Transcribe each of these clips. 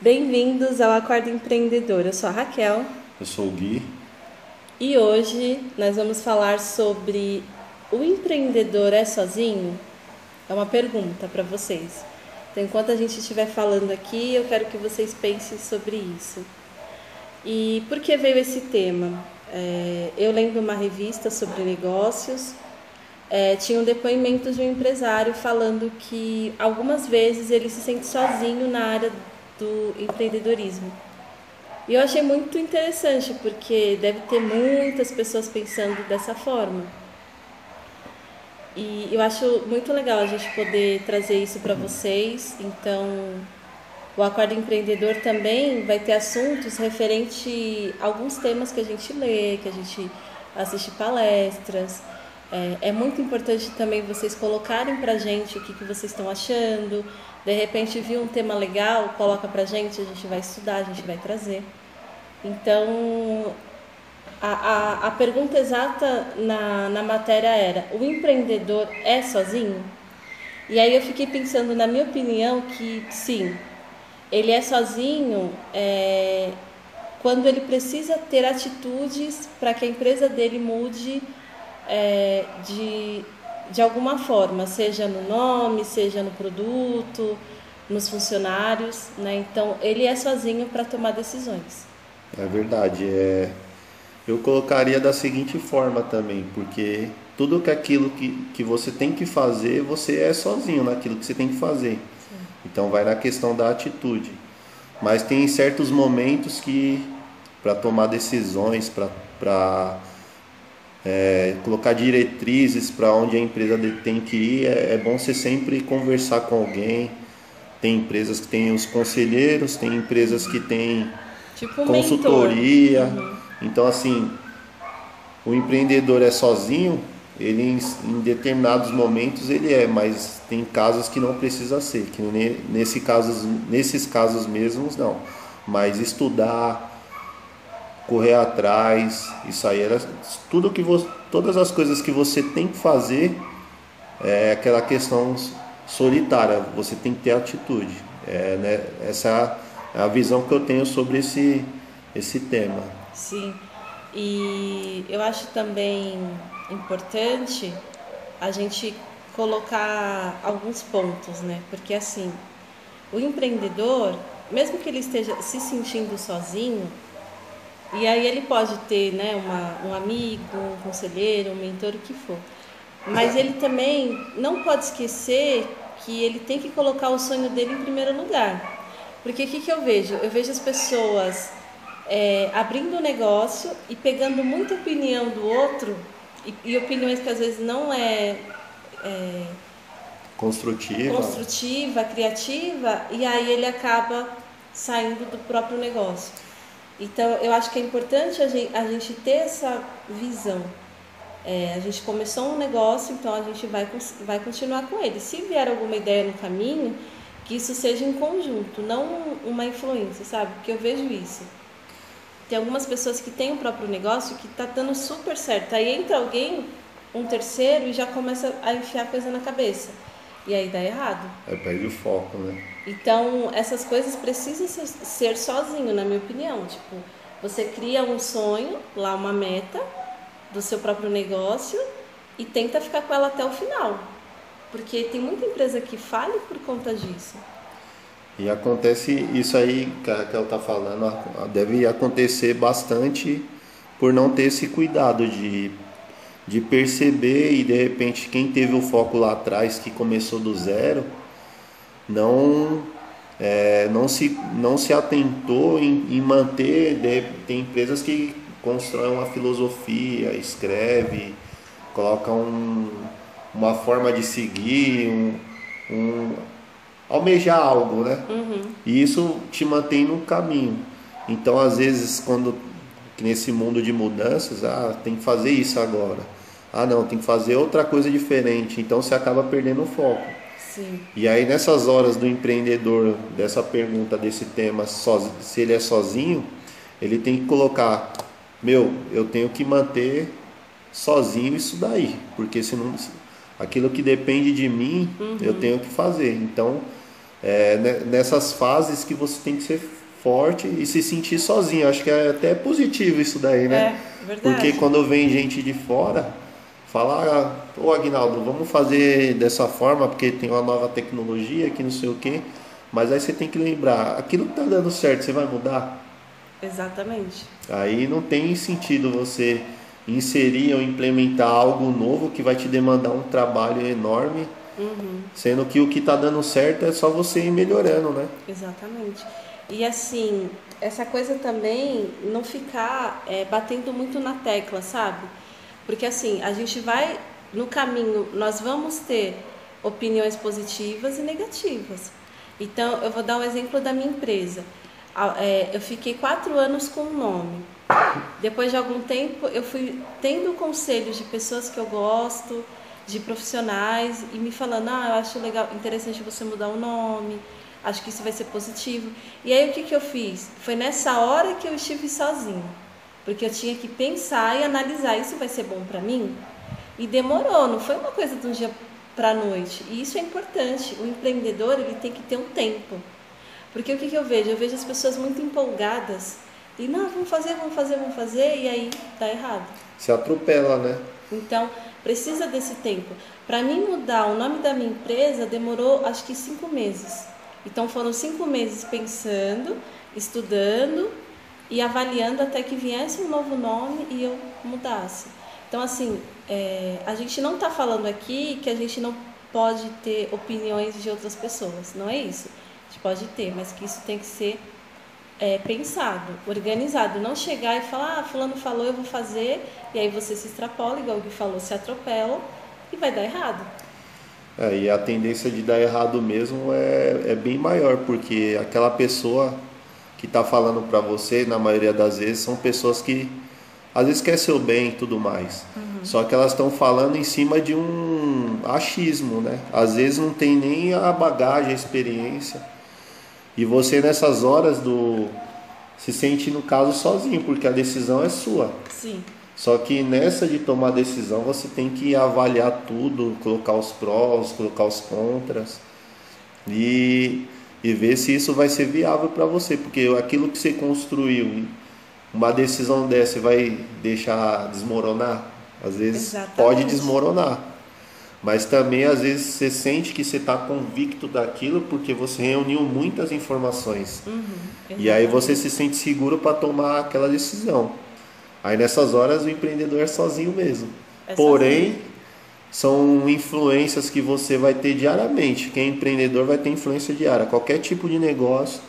Bem-vindos ao Acordo Empreendedor. Eu sou a Raquel. Eu sou o Gui. E hoje nós vamos falar sobre o empreendedor é sozinho? É uma pergunta para vocês. Então, enquanto a gente estiver falando aqui, eu quero que vocês pensem sobre isso. E por que veio esse tema? É, eu lendo uma revista sobre negócios, é, tinha um depoimento de um empresário falando que algumas vezes ele se sente sozinho na área do empreendedorismo. E eu achei muito interessante, porque deve ter muitas pessoas pensando dessa forma. E eu acho muito legal a gente poder trazer isso para vocês. Então, o Acordo Empreendedor também vai ter assuntos referente a alguns temas que a gente lê, que a gente assiste palestras. É, é muito importante também vocês colocarem para gente o que, que vocês estão achando. De repente, viu um tema legal, coloca para gente, a gente vai estudar, a gente vai trazer. Então, a, a, a pergunta exata na, na matéria era: o empreendedor é sozinho? E aí eu fiquei pensando, na minha opinião, que sim, ele é sozinho é, quando ele precisa ter atitudes para que a empresa dele mude é, de, de alguma forma, seja no nome, seja no produto, nos funcionários, né? Então ele é sozinho para tomar decisões. É verdade. É... Eu colocaria da seguinte forma também, porque tudo que aquilo que, que você tem que fazer, você é sozinho naquilo que você tem que fazer. Sim. Então vai na questão da atitude. Mas tem certos momentos que para tomar decisões, para é, colocar diretrizes para onde a empresa tem que ir, é, é, bom você sempre conversar com alguém. Tem empresas que têm os conselheiros, tem empresas que têm tipo consultoria. Uhum. Então, assim, o empreendedor é sozinho, ele em, em, determinados momentos ele é, mas tem casos que não precisa ser, que nesse casos, nesses casos mesmos não. Mas estudar, correr atrás, isso aí era tudo que você, todas as coisas que você tem que fazer é aquela questão solitária, você tem que ter atitude. É, né, essa é a visão que eu tenho sobre esse, esse tema. Sim, e eu acho também importante a gente colocar alguns pontos, né? Porque assim, o empreendedor, mesmo que ele esteja se sentindo sozinho, e aí ele pode ter né, uma, um amigo, um conselheiro, um mentor, o que for. Mas ele também não pode esquecer que ele tem que colocar o sonho dele em primeiro lugar. Porque o que, que eu vejo? Eu vejo as pessoas é, abrindo o um negócio e pegando muita opinião do outro, e, e opiniões que às vezes não é, é construtiva. construtiva, criativa, e aí ele acaba saindo do próprio negócio. Então, eu acho que é importante a gente, a gente ter essa visão. É, a gente começou um negócio, então a gente vai, vai continuar com ele. Se vier alguma ideia no caminho, que isso seja em conjunto, não uma influência, sabe? Porque eu vejo isso. Tem algumas pessoas que têm o próprio negócio que está dando super certo. Aí entra alguém, um terceiro, e já começa a enfiar coisa na cabeça. E aí dá errado. Aí perde o foco, né? Então, essas coisas precisam ser sozinho, na minha opinião. Tipo, você cria um sonho, lá uma meta do seu próprio negócio e tenta ficar com ela até o final. Porque tem muita empresa que falha por conta disso. E acontece isso aí que ela está falando, deve acontecer bastante por não ter esse cuidado de de perceber e de repente quem teve o foco lá atrás, que começou do zero, não é, não, se, não se atentou em, em manter. De, tem empresas que constroem uma filosofia, escreve, colocam um, uma forma de seguir, um, um almejar algo, né? Uhum. E isso te mantém no caminho. Então, às vezes, quando nesse mundo de mudanças, ah, tem que fazer isso agora ah não, tem que fazer outra coisa diferente, então você acaba perdendo o foco. Sim. E aí nessas horas do empreendedor, dessa pergunta desse tema, se ele é sozinho, ele tem que colocar, meu, eu tenho que manter sozinho isso daí, porque senão aquilo que depende de mim, uhum. eu tenho que fazer. Então, é, nessas fases que você tem que ser forte e se sentir sozinho. Acho que é até positivo isso daí, né? É, verdade. Porque quando vem gente de fora, falar, ô Agnaldo, vamos fazer dessa forma porque tem uma nova tecnologia que não sei o quê. Mas aí você tem que lembrar, aquilo que tá dando certo, você vai mudar? Exatamente. Aí não tem sentido você inserir ou implementar algo novo que vai te demandar um trabalho enorme, uhum. sendo que o que está dando certo é só você ir melhorando, né? Exatamente. E assim, essa coisa também não ficar é, batendo muito na tecla, sabe? Porque assim, a gente vai no caminho, nós vamos ter opiniões positivas e negativas. Então, eu vou dar um exemplo da minha empresa. É, eu fiquei quatro anos com o nome. Depois de algum tempo, eu fui tendo conselhos de pessoas que eu gosto, de profissionais, e me falando: ah, eu acho legal, interessante você mudar o nome, acho que isso vai ser positivo. E aí, o que, que eu fiz? Foi nessa hora que eu estive sozinha, porque eu tinha que pensar e analisar: isso vai ser bom para mim? E demorou, não foi uma coisa de um dia para a noite. E isso é importante. O empreendedor ele tem que ter um tempo. Porque o que, que eu vejo? Eu vejo as pessoas muito empolgadas e não, vamos fazer, vamos fazer, vamos fazer, e aí dá errado. Se atropela, né? Então, precisa desse tempo. Para mim mudar o nome da minha empresa demorou acho que cinco meses. Então foram cinco meses pensando, estudando e avaliando até que viesse um novo nome e eu mudasse. Então, assim, é, a gente não está falando aqui que a gente não pode ter opiniões de outras pessoas, não é isso. A gente pode ter, mas que isso tem que ser é, pensado, organizado. Não chegar e falar, ah, fulano falou, eu vou fazer, e aí você se extrapola, igual o Gui falou, se atropela e vai dar errado. É, e a tendência de dar errado mesmo é, é bem maior, porque aquela pessoa que está falando para você, na maioria das vezes, são pessoas que às vezes quer seu bem e tudo mais. Uhum. Só que elas estão falando em cima de um achismo, né? Às vezes não tem nem a bagagem, a experiência. E você nessas horas do se sente no caso sozinho, porque a decisão é sua. Sim. Só que nessa de tomar decisão você tem que avaliar tudo, colocar os prós, colocar os contras e, e ver se isso vai ser viável para você, porque aquilo que você construiu uma decisão dessa vai deixar desmoronar? Às vezes Exatamente. pode desmoronar. Mas também às vezes você sente que você está convicto daquilo porque você reuniu muitas informações. Uhum, e aí você se sente seguro para tomar aquela decisão. Aí nessas horas o empreendedor é sozinho mesmo. É Porém, sozinho. São influências que você vai ter diariamente. Quem é empreendedor vai ter influência diária. Qualquer tipo de negócio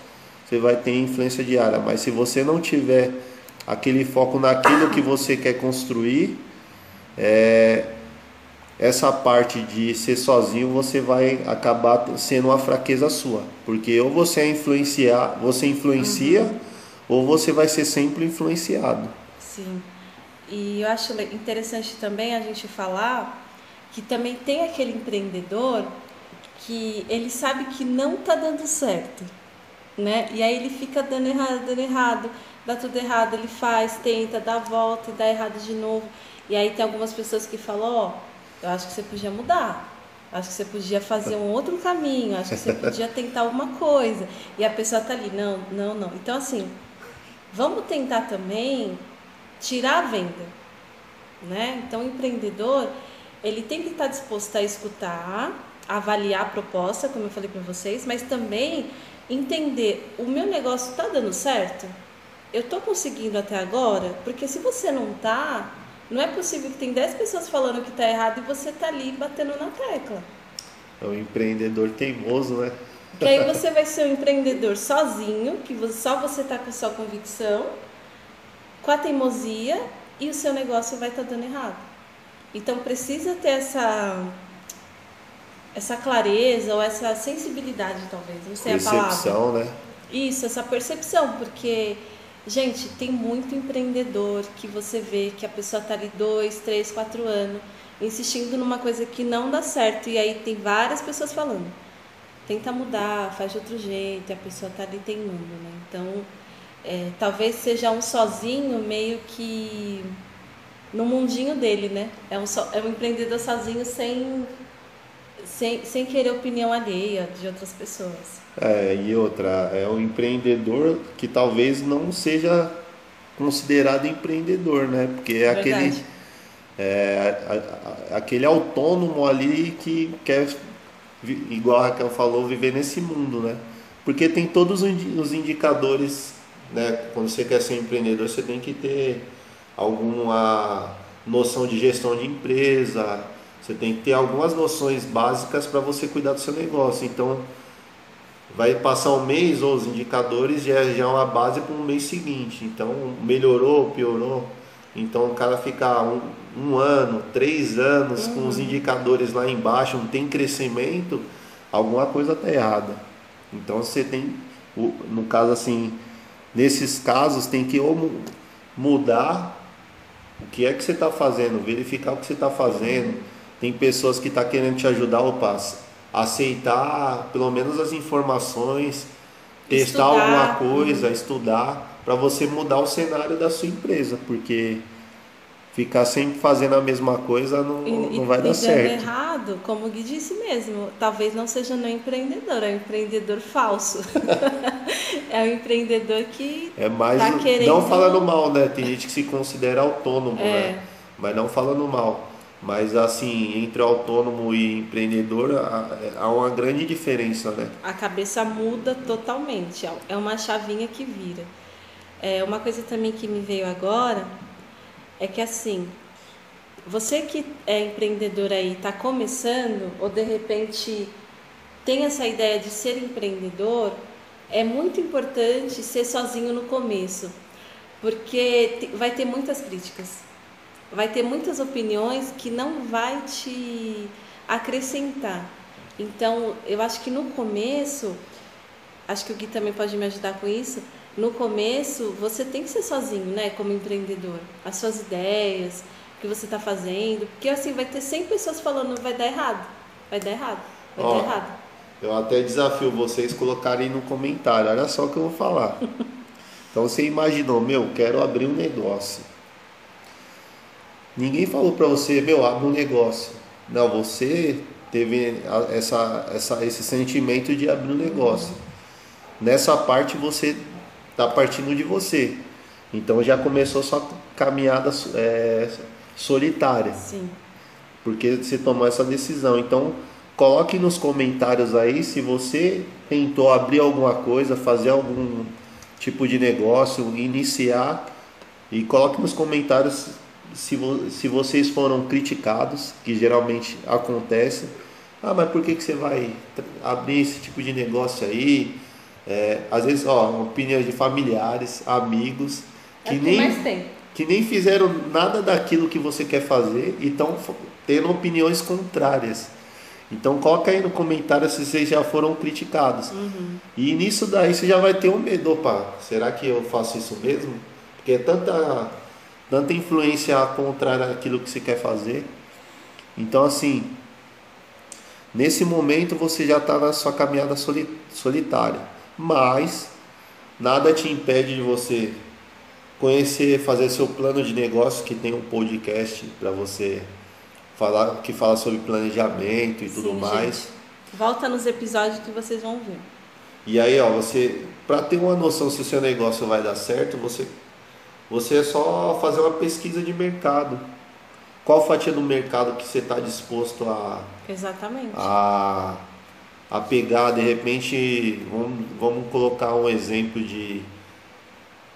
você vai ter influência diária. Mas se você não tiver aquele foco naquilo que você quer construir, é, essa parte de ser sozinho você vai acabar sendo uma fraqueza sua, porque ou você é influenciar, você influencia, uhum. ou você vai ser sempre influenciado. Sim. E eu acho interessante também a gente falar que também tem aquele empreendedor que ele sabe que não está dando certo, né? E aí ele fica dando errado, dando errado dá tudo errado, ele faz, tenta, dá a volta e dá errado de novo. E aí tem algumas pessoas que falam, ó, oh, eu acho que você podia mudar. Acho que você podia fazer um outro caminho, acho que você podia tentar alguma coisa. E a pessoa tá ali, não, não, não. Então assim, vamos tentar também tirar a venda, né? Então o empreendedor, ele tem que estar disposto a escutar, avaliar a proposta, como eu falei para vocês, mas também entender, o meu negócio está dando certo? eu estou conseguindo até agora? Porque se você não tá, não é possível que tem 10 pessoas falando que está errado e você está ali batendo na tecla. É um empreendedor teimoso, né? Que aí você vai ser um empreendedor sozinho, que só você está com sua convicção, com a teimosia e o seu negócio vai estar tá dando errado. Então precisa ter essa essa clareza ou essa sensibilidade, talvez, não sei percepção, a palavra. Percepção, né? Isso, essa percepção, porque Gente, tem muito empreendedor que você vê que a pessoa está ali dois, três, quatro anos insistindo numa coisa que não dá certo e aí tem várias pessoas falando. Tenta mudar, faz de outro jeito, e a pessoa está ali teimando, né? Então, é, talvez seja um sozinho meio que no mundinho dele, né? É um, so, é um empreendedor sozinho sem sem, sem querer opinião alheia de outras pessoas. É, e outra, é o empreendedor que talvez não seja considerado empreendedor, né? Porque é Verdade. aquele, é, a- a- aquele autônomo ali que quer, igual a Raquel falou, viver nesse mundo, né? Porque tem todos os indicadores, né? Quando você quer ser empreendedor, você tem que ter alguma noção de gestão de empresa, você tem que ter algumas noções básicas para você cuidar do seu negócio. Então, vai passar um mês ou os indicadores já, já é uma base para o mês seguinte. Então, melhorou, piorou. Então, o cara ficar um, um ano, três anos com os indicadores lá embaixo, não tem crescimento, alguma coisa está errada. Então, você tem, no caso assim, nesses casos, tem que ou mu- mudar o que é que você está fazendo, verificar o que você está fazendo. Tem pessoas que estão querendo te ajudar, opa, aceitar pelo menos as informações, testar Estudar. alguma coisa, estudar, para você mudar o cenário da sua empresa, porque ficar sempre fazendo a mesma coisa não, E, não e- vai e dar dando certo. errado, como o Gui disse mesmo, talvez não seja nem empreendedor, é um empreendedor falso. é um empreendedor que É mais tá querendo- não falando mal, né? Tem gente que se considera autônomo, É. né? Mas não falando mal. Mas assim, entre autônomo e empreendedor há uma grande diferença, né? a cabeça muda totalmente, é uma chavinha que vira. É, uma coisa também que me veio agora é que assim, você que é empreendedor aí, está começando, ou de repente tem essa ideia de ser empreendedor, é muito importante ser sozinho no começo, porque vai ter muitas críticas, vai ter muitas opiniões que não vai te acrescentar. Então, eu acho que no começo, acho que o Gui também pode me ajudar com isso. No começo, você tem que ser sozinho, né, como empreendedor. As suas ideias, o que você está fazendo, porque assim vai ter 100 pessoas falando vai dar errado, vai dar errado, vai Ó, dar errado. Eu até desafio vocês colocarem no comentário, olha só o que eu vou falar. Então você imaginou, meu, quero abrir um negócio. Ninguém falou para você, meu, abre um negócio. Não, você teve essa, essa, esse sentimento de abrir um negócio. Nessa parte você está partindo de você. Então já começou sua caminhada é, solitária Sim. porque você tomou essa decisão. Então, coloque nos comentários aí se você tentou abrir alguma coisa, fazer algum tipo de negócio, iniciar e coloque nos comentários se, vo- se vocês foram criticados, que geralmente acontece. Ah, mas por que, que você vai abrir esse tipo de negócio aí? É, às vezes, ó, opiniões de familiares, amigos, É que que nem que nem fizeram nada daquilo que você quer fazer e estão tendo opiniões contrárias. Então coloca aí no comentário se vocês já foram criticados. E nisso daí você já vai ter um medo, opa, será que eu faço isso mesmo? Porque é tanta, tanta influência contrária àquilo que você quer fazer. Então assim, nesse momento você já está na sua caminhada soli- solitária. Mas nada te impede de você conhecer, fazer seu plano de negócio, que tem um podcast para você falar, que fala sobre planejamento e tudo Sim, mais. gente. Volta nos episódios que vocês vão ver. E aí, ó, você, para ter uma noção se o seu negócio vai dar certo, você, você é só fazer uma pesquisa de mercado. Qual fatia do mercado que você está disposto a, Exatamente. a, a pegar, de repente, vamos, vamos colocar um exemplo de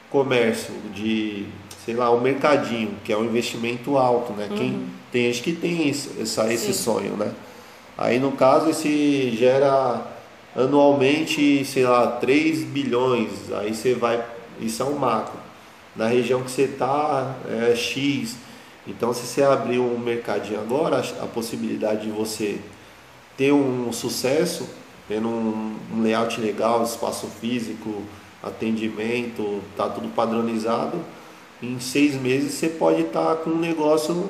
comércio, de, sei lá, um mercadinho, que é um investimento alto, né? Quem, tem gente que tem esse, essa, esse sonho, né? Aí, no caso, esse gera anualmente, sei lá, 3 bilhões, aí você vai, isso é um macro. Na região que você está, é X. Então, se você abrir um mercadinho agora, a possibilidade de você ter um sucesso, tendo um, um layout legal, espaço físico, atendimento, tá tudo padronizado, em seis meses você pode estar com um negócio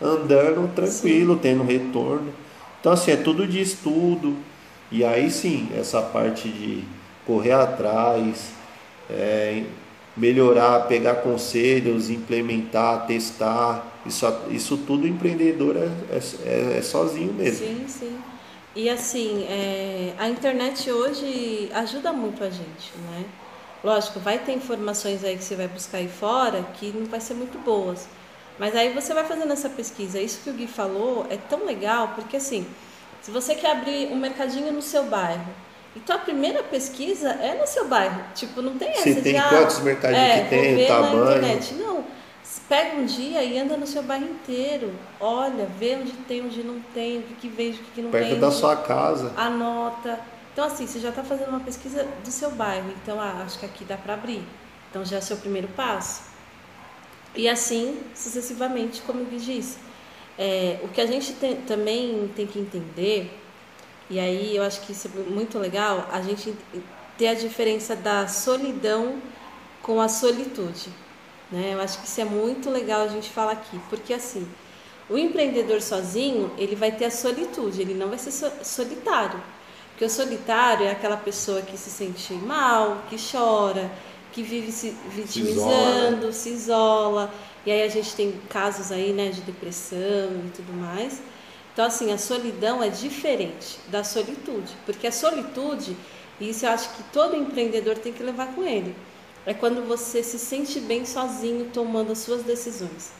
andando tranquilo, tendo retorno. Então assim, é tudo de estudo. E aí sim, essa parte de correr atrás, é, melhorar, pegar conselhos, implementar, testar, isso, isso tudo empreendedor é, é- é sozinho mesmo. Sim, sim. E assim, é, a internet hoje ajuda muito a gente, né? Lógico, vai ter informações aí que você vai buscar aí fora que não vai ser muito boas. Mas aí você vai fazendo essa pesquisa. Isso que o Gui falou é tão legal, porque assim, se você quer abrir um mercadinho no seu bairro, então a primeira pesquisa é no seu bairro. Tipo, não tem essa Se tem de, ah, quantos mercadinhos é, que tem, o tamanho. na internet. Não. Pega um dia e anda no seu bairro inteiro. Olha, vê onde tem, onde não tem, o que, que vejo, o que, não Perto tem. da onde- sua casa. Anota. Então, assim, você já está fazendo uma pesquisa do seu bairro. Então, ah, acho que aqui dá para abrir. Então, já é o seu primeiro passo. E assim sucessivamente, como eu disse. É, o que a gente tem- também tem que entender, e aí eu acho que isso é muito legal, a gente ter a diferença da solidão com a solitude. Né? Eu acho que isso é muito legal a gente falar aqui, porque assim, o empreendedor sozinho, ele vai ter a solitude, ele não vai ser so- solitário. Porque o solitário é aquela pessoa que se sente mal, que chora, que vive se vitimizando, se isola. E aí a gente tem casos aí, né, de depressão e tudo mais. Então, assim, a solidão é diferente da solitude. Porque a solitude, e isso eu acho que todo empreendedor tem que levar com ele, é quando você se sente bem sozinho tomando as suas decisões.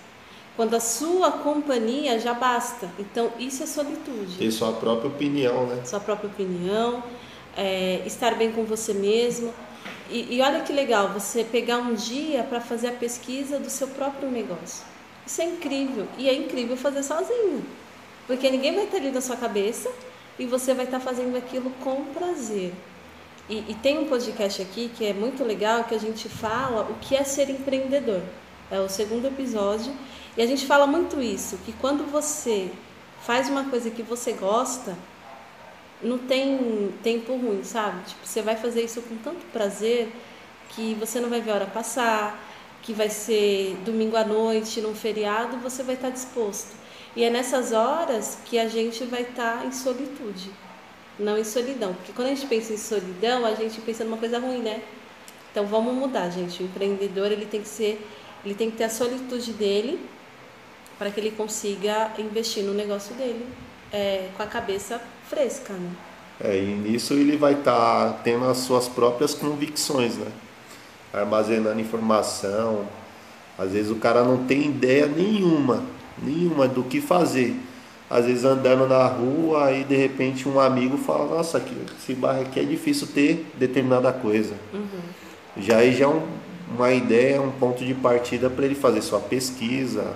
Quando a sua companhia já basta. Então, isso é solitude Ter sua própria opinião, né? sua própria opinião, é, estar bem com você mesmo. E, e olha que legal, você pegar um dia para fazer a pesquisa do seu próprio negócio. Isso é incrível. E é incrível fazer sozinho. Porque ninguém vai estar ali na sua cabeça e você vai estar fazendo aquilo com prazer. E, e tem um podcast aqui que é muito legal que a gente fala o que é ser empreendedor. É o segundo episódio. E a gente fala muito isso, que quando você faz uma coisa que você gosta, não tem tempo ruim, sabe? Tipo, você vai fazer isso com tanto prazer que você não vai ver a hora passar, que vai ser domingo à noite, num feriado, você vai estar disposto. E é nessas horas que a gente vai estar em solitude, não em solidão. Porque quando a gente pensa em solidão, a gente pensa numa coisa ruim, né? Então vamos mudar, gente. O empreendedor ele tem que ser, ele tem que ter a solitude dele para que ele consiga investir no negócio dele é, com a cabeça fresca, né? É, e nisso ele vai estar tendo as suas próprias convicções, né? Armazenando informação. Às vezes o cara não tem ideia nenhuma, nenhuma do que fazer. Às vezes andando na rua aí de repente um amigo fala, nossa, aqui, esse bairro aqui é difícil ter determinada coisa. Já aí já é um- uma ideia, um ponto de partida para ele fazer sua pesquisa,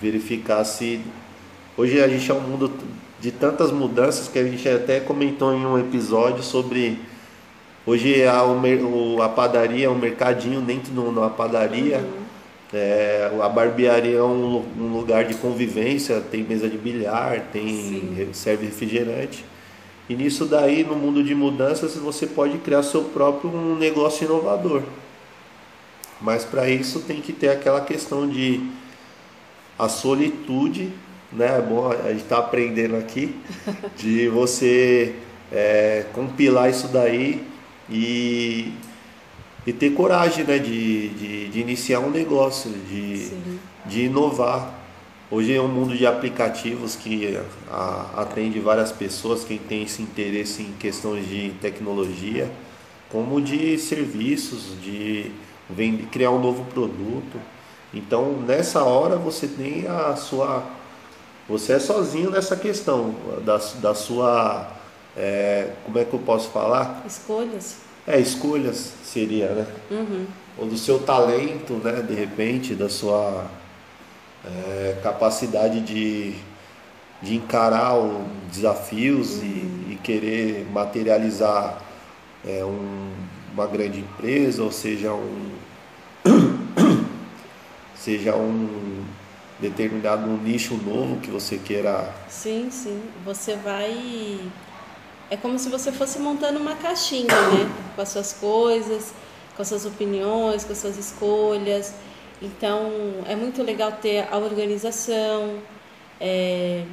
verificar se. Hoje a gente é um mundo de tantas mudanças que a gente até comentou em um episódio sobre. Hoje a, o- a padaria, o mercadinho dentro de uma padaria, é, a barbearia é um, um lugar de convivência, tem mesa de bilhar, tem Sim. serve refrigerante. E nisso daí, no mundo de mudanças, você pode criar seu próprio um negócio inovador. Mas para isso tem que ter aquela questão de a solitude, né? É bom, a gente está aprendendo aqui, de você é, compilar isso daí e, e ter coragem né? de, de, de iniciar um negócio, de, Sim. de inovar. Hoje é um mundo de aplicativos que a- atende várias pessoas, quem tem esse interesse em questões de tecnologia, como de serviços, de vender, criar um novo produto. Então, nessa hora você tem a sua. Você é sozinho nessa questão da, da sua. é, como é que eu posso falar? Escolhas. É, escolhas seria, né? Uhum. ou do seu talento, né, de repente, da sua é, capacidade de, de encarar os desafios e, e querer materializar é, um- uma grande empresa, ou seja, um seja um determinado nicho novo que você queira Sim, sim. Você vai. É como se você fosse montando uma caixinha, né? Com as suas coisas, com as suas opiniões, com as suas escolhas. Então, é muito legal ter a organização, é,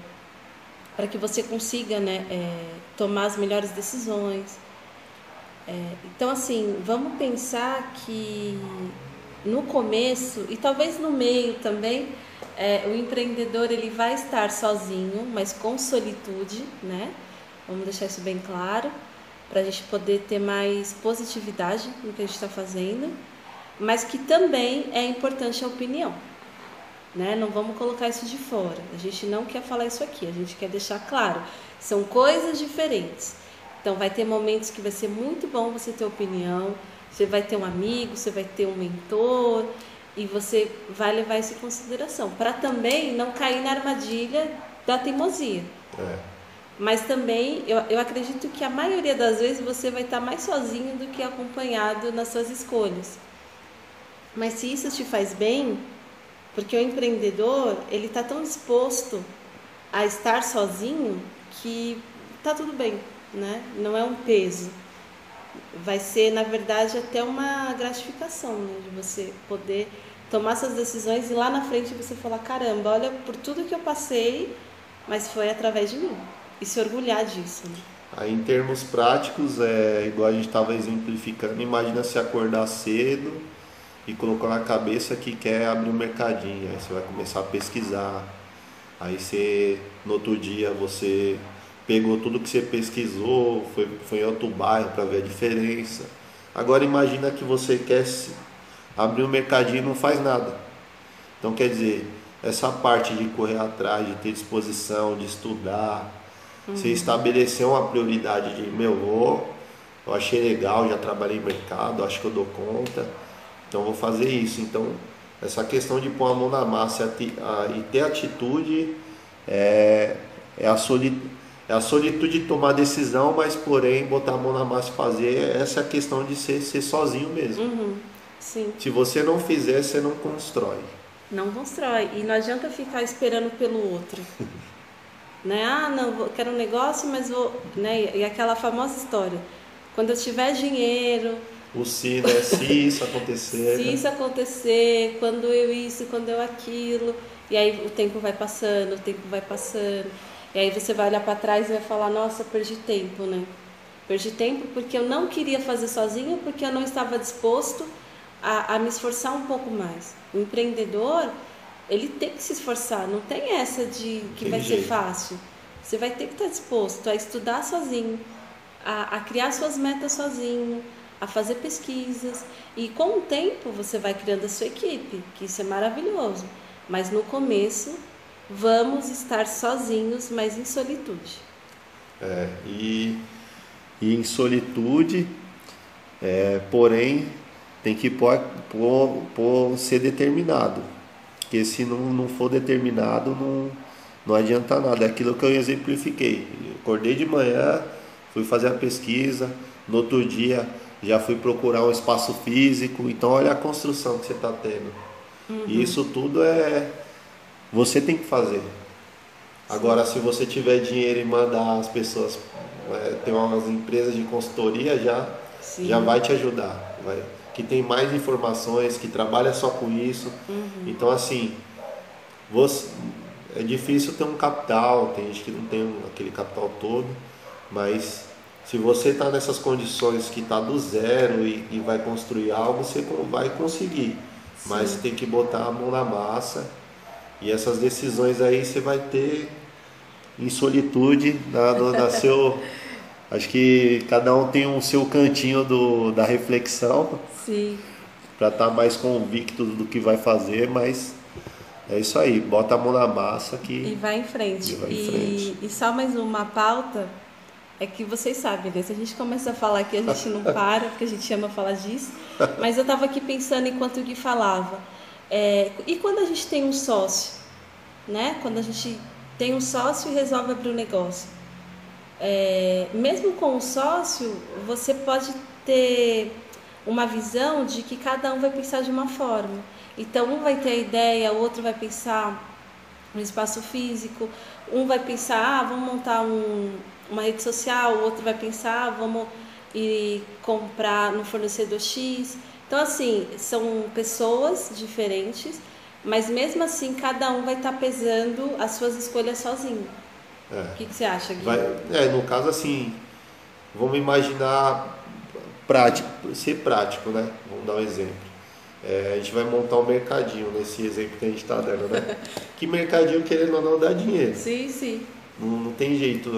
para que você consiga né, é, tomar as melhores decisões. É, então, assim, vamos pensar que no começo e talvez no meio também, é, o empreendedor ele vai estar sozinho, mas com solitude, né? Vamos deixar isso bem claro, para a gente poder ter mais positividade no que a gente está fazendo, mas que também é importante a opinião. Né? Não vamos colocar isso de fora. A gente não quer falar isso aqui, a gente quer deixar claro. São coisas diferentes. Então, vai ter momentos que vai ser muito bom você ter opinião, você vai ter um amigo, você vai ter um mentor e você vai levar isso em consideração, para também não cair na armadilha da teimosia. É. Mas também eu, eu acredito que a maioria das vezes você vai estar mais sozinho do que acompanhado nas suas escolhas. Mas se isso te faz bem, porque o empreendedor ele está tão disposto a estar sozinho que tá tudo bem, né? Não é um peso. Vai ser, na verdade, até uma gratificação, né? De você poder tomar essas decisões e lá na frente você falar, caramba, olha por tudo que eu passei, mas foi através de mim e se orgulhar disso. Né? Aí, em termos práticos, é igual a gente estava exemplificando, imagina se acordar cedo e colocar na cabeça que quer abrir um mercadinho, aí você vai começar a pesquisar, aí você, no outro dia, você pegou tudo que você pesquisou, foi, foi em outro bairro para ver a diferença. Agora imagina que você quer abrir um mercadinho e não faz nada. Então quer dizer, essa parte de correr atrás, de ter disposição, de estudar, Uhum. Você estabeleceu uma prioridade de, meu, vou, eu achei legal, já trabalhei em mercado, acho que eu dou conta, então vou fazer isso. Então, essa questão de pôr a mão na massa e ter atitude é, é, a solitude, é a solitude de tomar decisão, mas porém botar a mão na massa e fazer, essa é a questão de ser, ser sozinho mesmo. Uhum. Sim. Se você não fizer, você não constrói. Não constrói. E não adianta ficar esperando pelo outro. né? Ah, não, quero um negócio, mas vou, né? E aquela famosa história, quando eu tiver dinheiro, o se, né? Se isso acontecer. se né? isso acontecer, quando eu isso, quando eu aquilo, e aí o tempo vai passando, o tempo vai passando, e aí você vai olhar para trás e vai falar, nossa, perdi tempo, né? Perdi tempo porque eu não queria fazer sozinho, porque eu não estava disposto a, a me esforçar um pouco mais. O empreendedor, ele tem que se esforçar, não tem essa de que vai ser fácil. Você vai ter que estar disposto a estudar sozinho, a, a criar suas metas sozinho, a fazer pesquisas. E com o tempo você vai criando a sua equipe, que isso é maravilhoso. Mas no começo, vamos estar sozinhos, mas em solitude. É, e, e em solitude, é, porém, tem que ser determinado porque se não, não for determinado, não, não adianta nada. É aquilo que eu exemplifiquei. acordei de manhã, fui fazer a pesquisa, no outro dia já fui procurar um espaço físico. Então, olha a construção que você está tendo. Uhum. E isso tudo é. Você tem que fazer. Agora, se você tiver dinheiro e mandar as pessoas. É, tem umas empresas de consultoria já, já vai te ajudar. Vai que tem mais informações, que trabalha só com isso. Uhum. Então, assim, você, é difícil ter um capital, tem gente que não tem aquele capital todo, mas se você está nessas condições que está do zero e, e, vai construir algo, você vai conseguir. Sim. Mas tem que botar a mão na massa e essas decisões aí você vai ter em solitude na, no, na seu Acho que cada um tem o um seu cantinho do, da reflexão. Sim. Para estar tá mais convicto do que vai fazer, mas é isso aí, bota a mão na massa que. E vai em frente. E, vai em frente. e, e só mais uma pauta é que vocês sabem, né? Se a gente começa a falar aqui, a gente não para, porque a gente ama falar disso. Mas eu estava aqui pensando enquanto o Gui falava. É, e quando a gente tem um sócio, né? Quando a gente tem um sócio e resolve abrir um negócio é, mesmo com o sócio, você pode ter uma visão de que cada um vai pensar de uma forma. Então, um vai ter a ideia, o outro vai pensar no espaço físico, um vai pensar, ah, vamos montar um, uma rede social, o outro vai pensar, ah, vamos ir comprar no fornecedor X. Então, assim, são pessoas diferentes, mas mesmo assim, cada um vai estar pesando as suas escolhas sozinho. É. O que, que, você acha, Gui? Vai, é, no caso, assim, vamos imaginar prático, ser prático, né? Vamos dar um exemplo. É, a gente vai montar um mercadinho nesse exemplo que a gente está dando, né? que mercadinho, querendo ou não, dá dinheiro. Sim, sim. Não, não, tem jeito.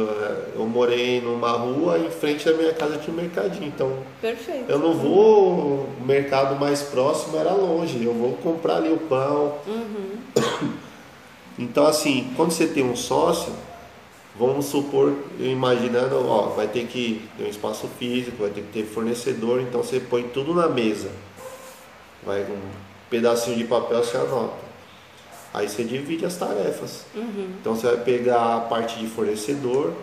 Eu morei numa rua, em frente da minha casa tinha um mercadinho. Então, Perfeito. eu não vou. O mercado mais próximo era longe. Eu vou comprar ali o pão. Uhum. Então, assim, quando você tem um sócio, vamos supor, imaginando, ó, vai ter que ter um espaço físico, vai ter que ter fornecedor, então você põe tudo na mesa. Vai um pedacinho de papel, você anota. Aí você divide as tarefas. Uhum. Então você vai pegar a parte de fornecedor,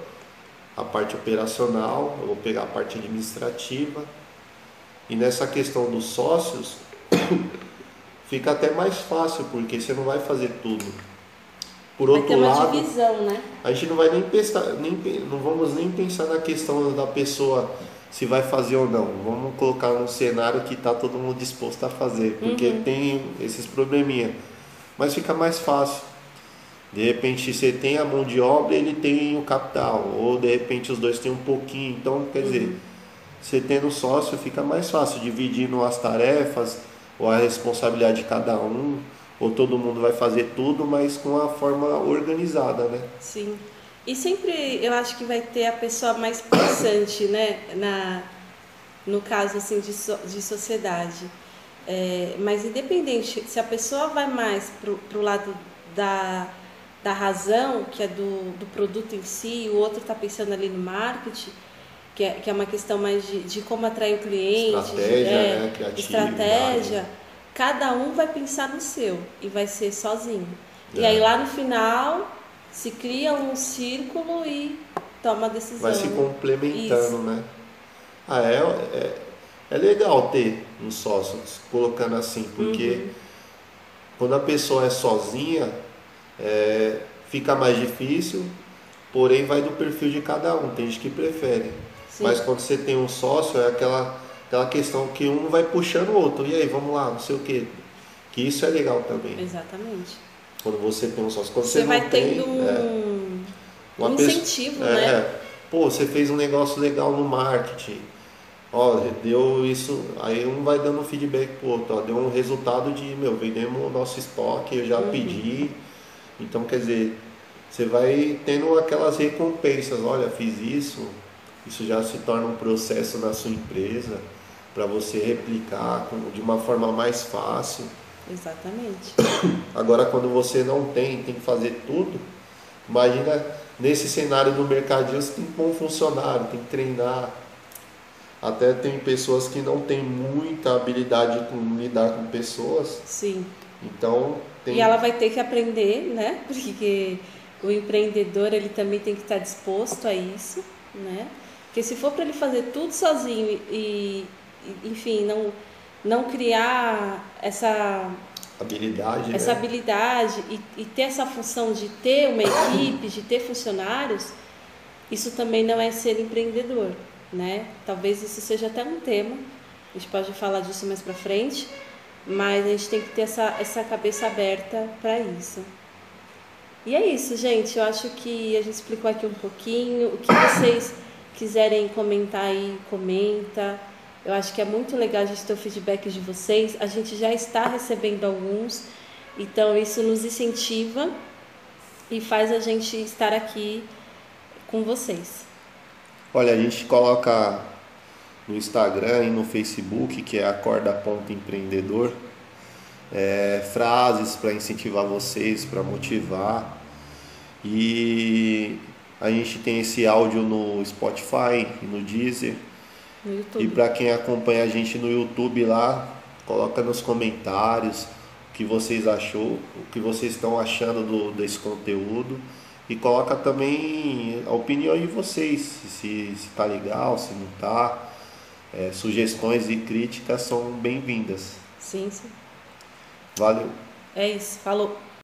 a parte operacional, eu vou pegar a parte administrativa. E nessa questão dos sócios, fica até mais fácil, porque você não vai fazer tudo. Por Vai outro lado, divisão, né? a gente não vai nem pensar, nem, não vamos nem pensar na questão da pessoa se vai fazer ou não. Vamos colocar um cenário que está todo mundo disposto a fazer, porque Uhum. tem esses probleminha. Mas fica mais fácil. De repente você tem a mão de obra, ele tem o capital, ou de repente os dois têm um pouquinho. Então, quer dizer, você tendo sócio fica mais fácil dividindo as tarefas ou a responsabilidade de cada um, ou todo mundo vai fazer tudo, mas com a forma organizada, né? Sim. E sempre eu acho que vai ter a pessoa mais pensante, né? Na, no caso assim de, so- de sociedade. É, mas independente, se a pessoa vai mais pro, pro lado da, da razão, que é do, do produto em si, o outro está pensando ali no marketing, que é, que é uma questão mais de, de como atrair o cliente, de- Estratégia, é, né? Criatividade. estratégia, cada um vai pensar no seu e vai ser sozinho. E É. aí lá no final se cria um círculo e toma a decisão. Vai se complementando, Isso. né? Ah, é, é, é legal ter um sócio, colocando assim, porque Uhum. quando a pessoa é sozinha, é, fica mais difícil, porém vai do perfil de cada um, tem gente que prefere. Sim. Mas quando você tem um sócio, é aquela, aquela questão que um vai puxando o outro, e aí, vamos lá, não sei o quê. Que isso é legal também, Exatamente. quando você tem um sócio. Quando Você você, vai tem, tendo um, é, um pessoa- incentivo, é, né? Pô, você fez um negócio legal no marketing. Ó, deu isso. Aí um vai dando feedback pro outro. Ó, deu um resultado de, meu, vendemos o nosso estoque, eu já Uhum. pedi. Então, quer dizer, você vai tendo aquelas recompensas. Olha, fiz isso. Isso já se torna um processo na sua empresa para você replicar de uma forma mais fácil. Exatamente. Agora, quando você não tem, tem que fazer tudo, imagina nesse cenário do mercadinho, você tem que pôr um funcionário, tem que treinar. Até tem pessoas que não têm muita habilidade com lidar com pessoas, Sim. então tem E ela vai ter que aprender, né? Porque o empreendedor ele também tem que estar disposto a isso, né? Porque se for para ele fazer tudo sozinho e, enfim, não não criar essa habilidade, essa né? habilidade e, e ter essa função de ter uma equipe, de ter funcionários, isso também não é ser empreendedor, né? Talvez isso seja até um tema, a gente pode falar disso mais para frente, mas a gente tem que ter essa, essa cabeça aberta para isso. E é isso, gente. Eu acho que a gente explicou aqui um pouquinho. O que vocês quiserem comentar aí, comenta. Eu acho que é muito legal a gente ter o feedback de vocês. A gente já está recebendo alguns, então isso nos incentiva e faz a gente estar aqui com vocês. Olha, a gente coloca no Instagram e no Facebook, que é acorda.empreendedor, é, frases para incentivar vocês, para motivar. E a gente tem esse áudio no Spotify e no Deezer. E para quem acompanha a gente no YouTube lá, coloca nos comentários o que vocês achou, o que vocês estão achando do, desse conteúdo e coloca também a opinião de vocês, se, se, se tá legal, se não tá. É, sugestões e críticas são bem-vindas. Sim, sim. Valeu! É isso. Falou.